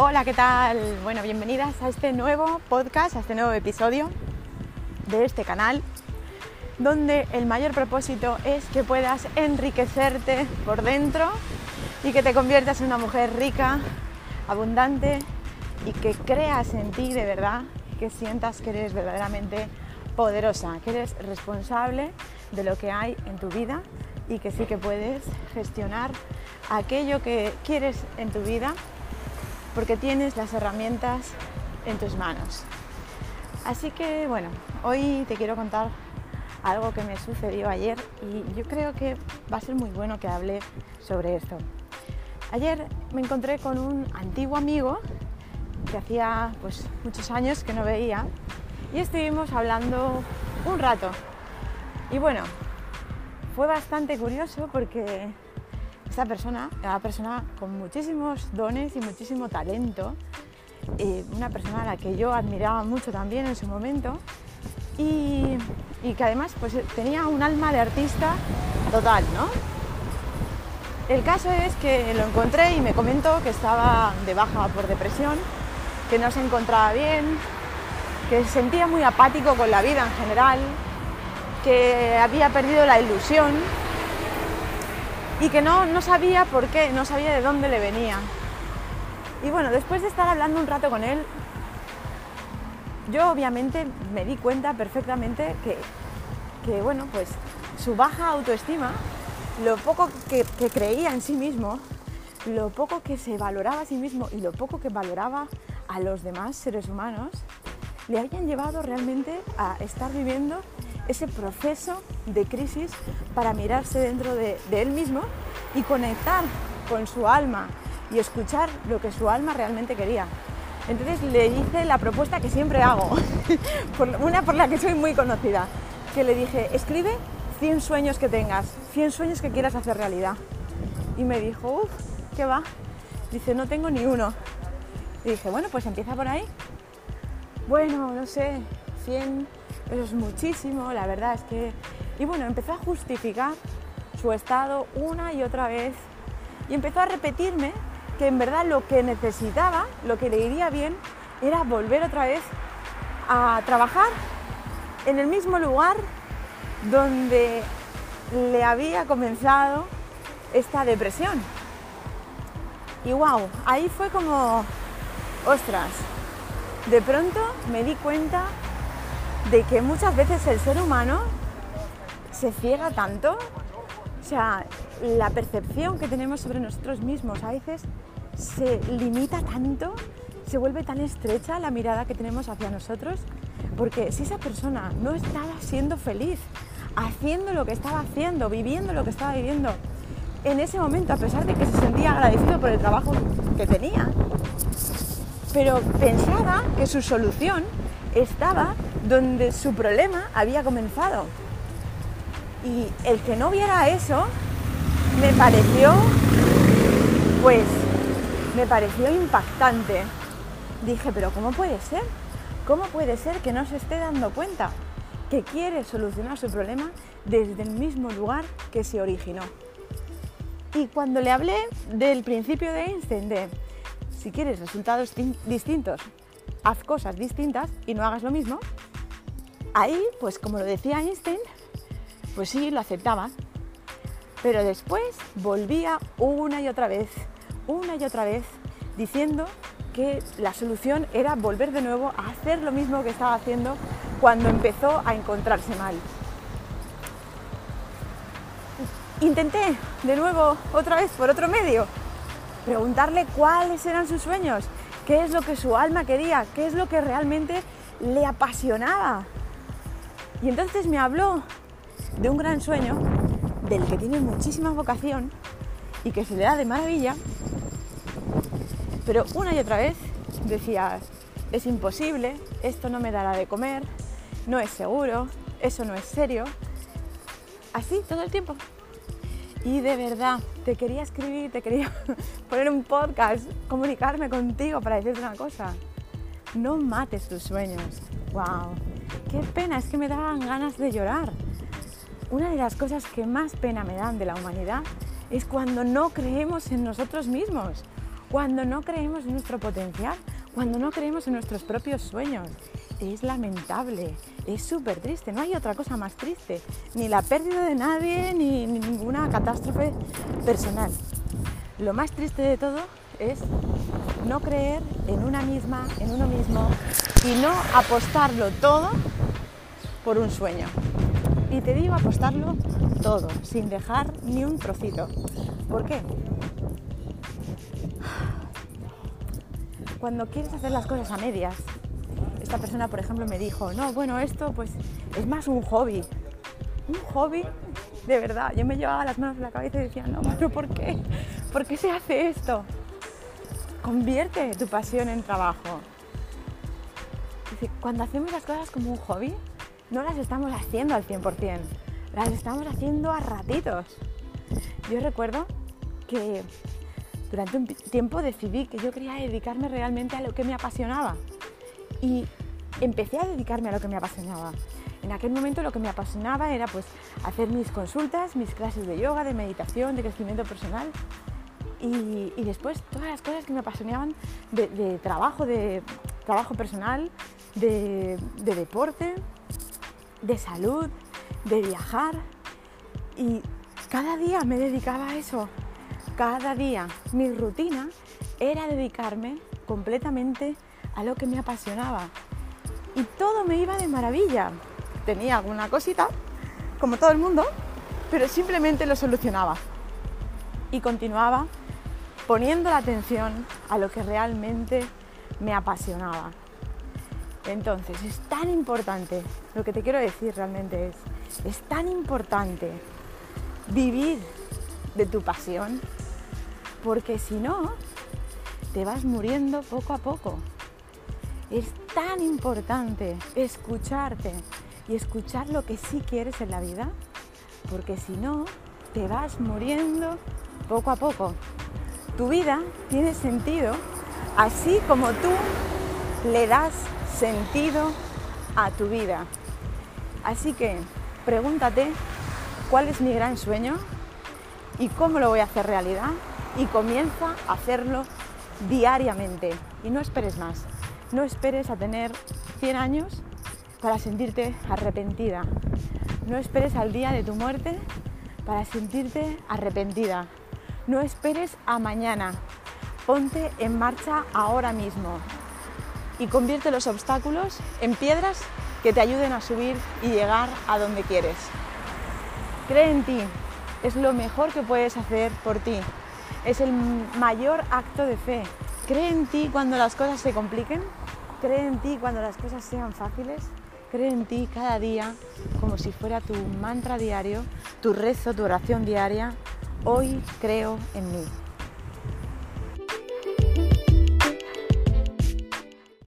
Hola, ¿qué tal? Bueno, bienvenidas a este nuevo podcast, a este nuevo episodio de este canal, donde el mayor propósito es que puedas enriquecerte por dentro y que te conviertas en una mujer rica, abundante y que creas en ti de verdad, que sientas que eres verdaderamente poderosa, que eres responsable de lo que hay en tu vida y que sí que puedes gestionar aquello que quieres en tu vida porque tienes las herramientas en tus manos. Así que bueno, hoy te quiero contar algo que me sucedió ayer y yo creo que va a ser muy bueno que hable sobre esto. Ayer me encontré con un antiguo amigo que hacía pues muchos años que no veía y estuvimos hablando un rato. Y bueno, fue bastante curioso porque esta persona era una persona con muchísimos dones y muchísimo talento, eh, una persona a la que yo admiraba mucho también en su momento y, que además pues, tenía un alma de artista total, ¿no? El caso es que lo encontré y me comentó que estaba de baja por depresión, que no se encontraba bien, que se sentía muy apático con la vida en general, que había perdido la ilusión y que no, no sabía por qué, no sabía de dónde le venía. Y bueno, después de estar hablando un rato con él, yo obviamente me di cuenta perfectamente que, que bueno, pues su baja autoestima, lo poco que, que, creía en sí mismo, lo poco que se valoraba a sí mismo y lo poco que valoraba a los demás seres humanos, le habían llevado realmente a estar viviendo ese proceso de crisis para mirarse dentro de, él mismo y conectar con su alma y escuchar lo que su alma realmente quería. Entonces le hice la propuesta que siempre hago, una por la que soy muy conocida, que le dije, escribe 100 sueños que tengas, 100 sueños que quieras hacer realidad. Y me dijo, uff, ¿qué va? Dice, no tengo ni uno. Y dije, bueno, pues empieza por ahí. Bueno, no sé, 100, eso es muchísimo, la verdad es que... Y bueno, empezó a justificar su estado una y otra vez y empezó a repetirme que en verdad lo que necesitaba, lo que le iría bien, era volver otra vez a trabajar en el mismo lugar donde le había comenzado esta depresión. Y wow, ahí fue como, ostras, de pronto me di cuenta de que muchas veces el ser humano se ciega tanto, o sea, la percepción que tenemos sobre nosotros mismos a veces se limita tanto, se vuelve tan estrecha la mirada que tenemos hacia nosotros, porque si esa persona no estaba siendo feliz, haciendo lo que estaba haciendo, viviendo lo que estaba viviendo, en ese momento, a pesar de que se sentía agradecido por el trabajo que tenía, pero pensaba que su solución estaba donde su problema había comenzado. Y el que no viera eso me pareció, pues, me pareció impactante. Dije, pero ¿cómo puede ser? ¿Cómo puede ser que no se esté dando cuenta que quiere solucionar su problema desde el mismo lugar que se originó? Y cuando le hablé del principio de Einstein, de si quieres resultados distintos, haz cosas distintas y no hagas lo mismo, ahí, pues como lo decía Einstein, pues sí, lo aceptaba. Pero después volvía una y otra vez, una y otra vez, diciendo que la solución era volver de nuevo a hacer lo mismo que estaba haciendo cuando empezó a encontrarse mal. Intenté de nuevo, otra vez, por otro medio, preguntarle cuáles eran sus sueños, qué es lo que su alma quería, qué es lo que realmente le apasionaba. Y entonces me habló de un gran sueño, del que tiene muchísima vocación y que se le da de maravilla, pero una y otra vez decía, es imposible, esto no me dará de comer, no es seguro, eso no es serio. Así todo el tiempo. Y de verdad, te quería escribir, te quería poner un podcast, comunicarme contigo para decirte una cosa. No mates tus sueños. ¡Wow! ¡Qué pena! Es que me daban ganas de llorar. Una de las cosas que más pena me dan de la humanidad es cuando no creemos en nosotros mismos. cuando no creemos en nuestro potencial, cuando no creemos en nuestros propios sueños. Es lamentable, es súper triste, no hay otra cosa más triste, ni la pérdida de nadie, ni, ni ninguna catástrofe personal. Lo más triste de todo es no creer en una misma, en uno mismo y no apostarlo todo por un sueño. Y te digo apostarlo todo, sin dejar ni un trocito. ¿Por qué? Cuando quieres hacer las cosas a medias, esta persona, por ejemplo, me dijo, no, bueno, esto pues es más un hobby. Un hobby, de verdad. Yo me llevaba las manos en la cabeza y decía, no, pero ¿por qué? ¿Por qué se hace esto? Convierte tu pasión en trabajo. Cuando hacemos las cosas como un hobby, no las estamos haciendo al 100%, las estamos haciendo a ratitos. Yo recuerdo que durante un tiempo decidí que yo quería dedicarme realmente a lo que me apasionaba y empecé a dedicarme a lo que me apasionaba. En aquel momento lo que me apasionaba era pues hacer mis consultas, mis clases de yoga, de meditación, de crecimiento personal y, después todas las cosas que me apasionaban de, trabajo, de trabajo personal, de, de deporte, de salud, de viajar. Y cada día me dedicaba a eso. Cada día mi rutina era dedicarme completamente a lo que me apasionaba. Y todo me iba de maravilla. Tenía alguna cosita, como todo el mundo, pero simplemente lo solucionaba. Y continuaba poniendo la atención a lo que realmente me apasionaba. Entonces, es tan importante, lo que te quiero decir realmente es, es tan importante vivir de tu pasión, porque si no, te vas muriendo poco a poco. Es tan importante escucharte y escuchar lo que sí quieres en la vida, porque si no, te vas muriendo poco a poco. Tu vida tiene sentido así como tú le das sentido a tu vida. Así que pregúntate cuál es mi gran sueño y cómo lo voy a hacer realidad y comienza a hacerlo diariamente y no esperes más. No esperes a tener 100 años para sentirte arrepentida. No esperes al día de tu muerte para sentirte arrepentida. No esperes a mañana. Ponte en marcha ahora mismo y convierte los obstáculos en piedras que te ayuden a subir y llegar a donde quieres. Cree en ti, es lo mejor que puedes hacer por ti, es el mayor acto de fe. Cree en ti cuando las cosas se compliquen, cree en ti cuando las cosas sean fáciles, cree en ti cada día como si fuera tu mantra diario, tu rezo, tu oración diaria. Hoy creo en mí.